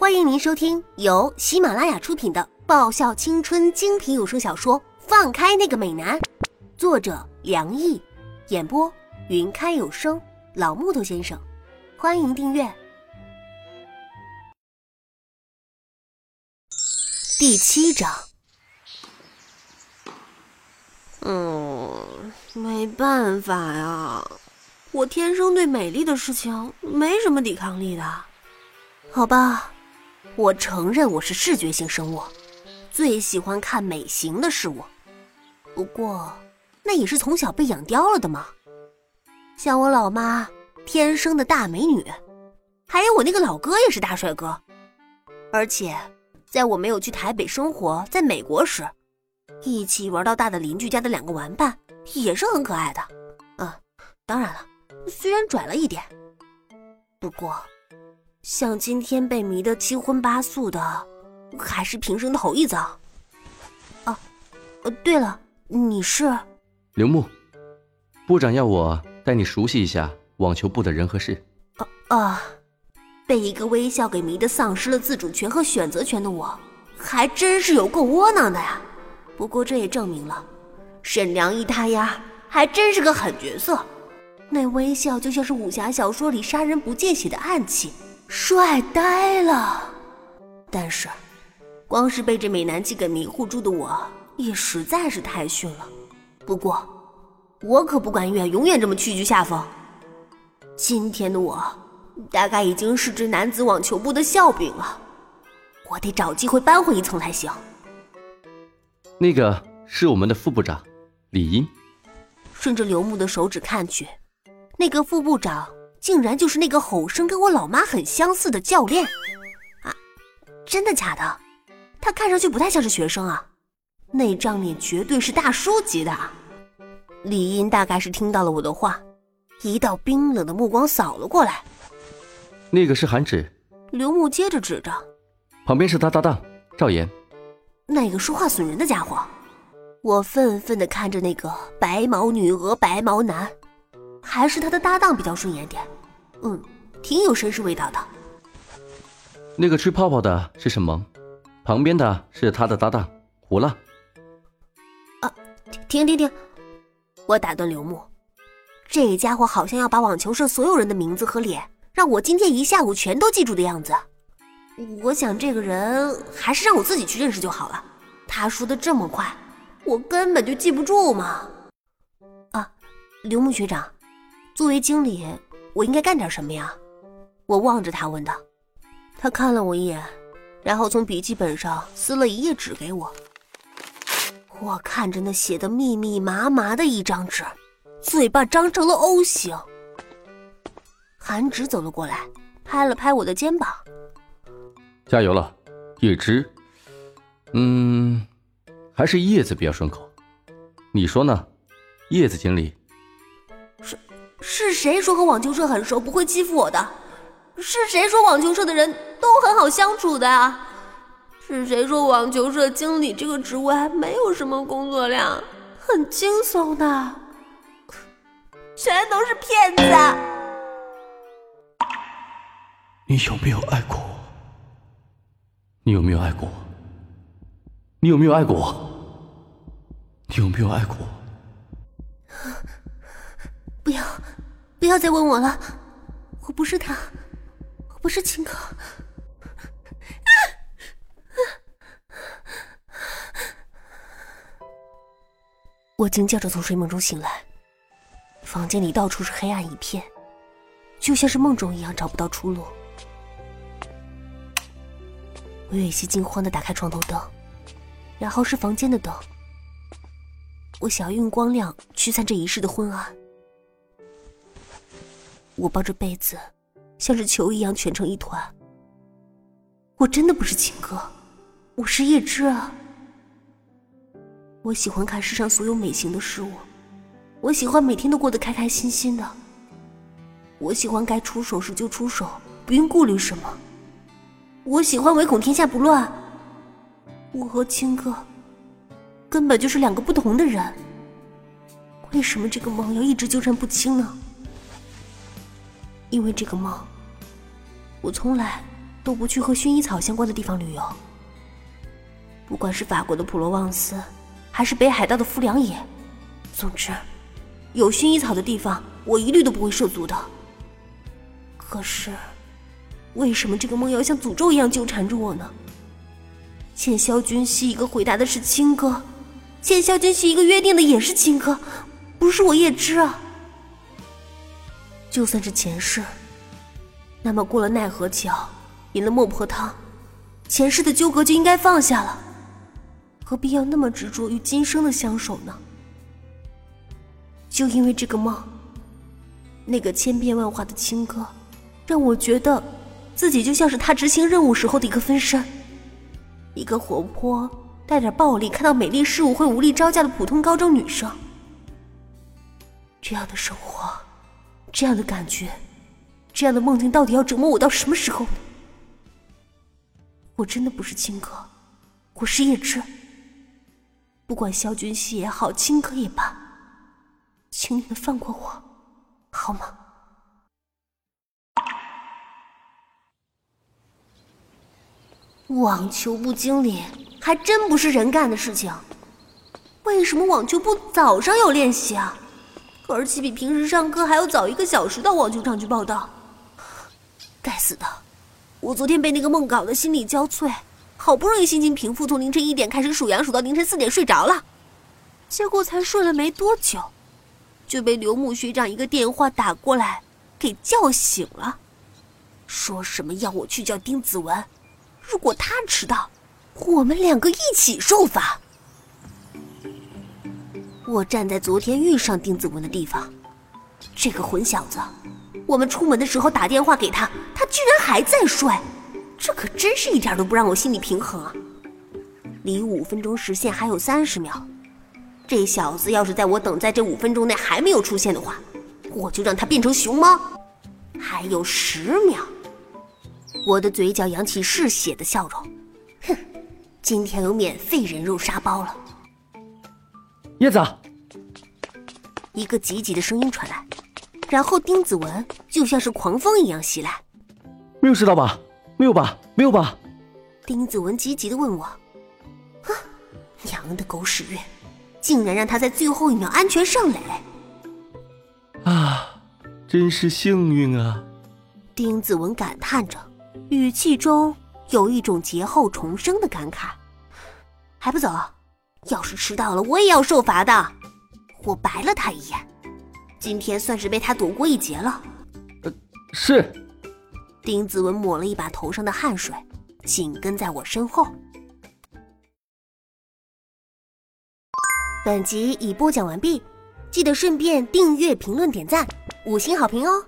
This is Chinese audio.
欢迎您收听由喜马拉雅出品的爆笑青春精品有声小说《放开那个美男》，作者梁毅，演播云开有声老木头先生。欢迎订阅第七章。嗯，没办法呀，我天生对美丽的事情没什么抵抗力的。好吧，我承认我是视觉性生物，最喜欢看美型的事物。不过，那也是从小被养刁了的嘛。像我老妈，天生的大美女，还有我那个老哥也是大帅哥。而且，在我没有去台北生活，在美国时。一起玩到大的邻居家的两个玩伴也是很可爱的，嗯，当然了，虽然拽了一点，不过，像今天被迷得七荤八素的，还是平生头一遭。啊，呃，对了，你是刘牧部长要我带你熟悉一下网球部的人和事。啊啊，被一个微笑给迷得丧失了自主权和选择权的我，还真是有够窝囊的呀。不过这也证明了，沈良一他丫，还真是个狠角色。那微笑就像是武侠小说里杀人不见血的暗器，帅呆了。但是，光是被这美男计给迷糊住的我，也实在是太逊了。不过，我可不甘愿永远这么屈居下风。今天的我，大概已经是这男子网球部的笑柄了。我得找机会扳回一层才行。那个是我们的副部长，李英。顺着刘牧的手指看去，那个副部长竟然就是那个吼声跟我老妈很相似的教练。啊，真的假的？他看上去不太像是学生啊，那张脸绝对是大叔级的。李英大概是听到了我的话，一道冰冷的目光扫了过来。那个是韩芷。刘牧接着指着，旁边是他搭档赵岩。那个说话损人的家伙，我愤愤地看着那个白毛女鹅、白毛男，还是他的搭档比较顺眼点，嗯，挺有绅士味道的。那个吹泡泡的是沈萌，旁边的是他的搭档胡浪。啊，停停停！我打断刘牧，这家伙好像要把网球社所有人的名字和脸，让我今天一下午全都记住的样子。我想这个人还是让我自己去认识就好了。他说的这么快，我根本就记不住嘛。啊，刘牧学长，作为经理，我应该干点什么呀？我望着他问道。他看了我一眼，然后从笔记本上撕了一页纸给我。我看着那写的密密麻麻的一张纸，嘴巴张成了 O 型。韩芷走了过来，拍了拍我的肩膀。加油了，叶芝。嗯，还是叶子比较顺口。你说呢，叶子经理？是谁说和网球社很熟，不会欺负我的？是谁说网球社的人都很好相处的啊？是谁说网球社经理这个职位没有什么工作量，很轻松的？全都是骗子！你有没有爱过我？你有没有爱过我？你有没有爱过我？你有没有爱过我？不要，不不要再问我了，我不是他，我不是秦哥。我惊叫着从睡梦中醒来，房间里到处是黑暗一片，就像是梦中一样找不到出路。我有些惊慌的打开床头灯，然后是房间的灯。我想要用光亮驱散这一世的昏暗。我抱着被子，像是球一样蜷成一团。我真的不是情歌，我是叶芝啊。我喜欢看世上所有美型的事物，我喜欢每天都过得开开心心的。我喜欢该出手时就出手，不用顾虑什么。我喜欢唯恐天下不乱。我和青哥根本就是两个不同的人。为什么这个梦要一直纠缠不清呢？因为这个梦，我从来都不去和薰衣草相关的地方旅游。不管是法国的普罗旺斯，还是北海道的富良野，总之，有薰衣草的地方，我一律都不会涉足的。可是，为什么这个梦要像诅咒一样纠缠着我呢？欠萧君熙一个回答的是亲哥，欠萧君熙一个约定的也是亲哥，不是我叶芝啊。就算是前世，那么过了奈何桥，饮了孟婆汤，前世的纠葛就应该放下了。何必要那么执着于今生的相守呢？就因为这个梦，那个千变万化的青哥，让我觉得自己就像是他执行任务时候的一个分身，一个活泼、带点暴力、看到美丽事物会无力招架的普通高中女生。这样的生活，这样的感觉，这样的梦境，到底要折磨我到什么时候呢？我真的不是亲哥，我是叶芝。不管萧君熙也好，青哥也罢，请你们放过我，好吗？网球部经理还真不是人干的事情。为什么网球部早上有练习啊？而且比平时上课还要早一个小时到网球场去报道。该死的！我昨天被那个梦搞得心力交瘁。好不容易心情平复，从凌晨一点开始数羊，数到凌晨四点睡着了，结果才睡了没多久，就被刘木学长一个电话打过来给叫醒了，说什么要我去叫丁子文，如果他迟到，我们两个一起受罚。我站在昨天遇上丁子文的地方，这个混小子，我们出门的时候打电话给他，他居然还在睡。这可真是一点都不让我心里平衡啊！离五分钟实现还有三十秒，这小子要是在我等在这五分钟内还没有出现的话，我就让他变成熊猫。还有十秒，我的嘴角扬起嗜血的笑容。哼，今天有免费人肉沙包了。叶子，一个急急的声音传来，然后丁子文就像是狂风一样袭来。没有迟到吧？没有吧，没有吧？丁子文急急的问我：“啊，娘的狗屎运，竟然让他在最后一秒安全上垒！”啊，真是幸运啊！丁子文感叹着，语气中有一种劫后重生的感慨。还不走？要是迟到了，我也要受罚的。我白了他一眼，今天算是被他躲过一劫了。呃，是。丁子文抹了一把头上的汗水，紧跟在我身后。本集已播讲完毕，记得顺便订阅、评论、点赞、五星好评哦！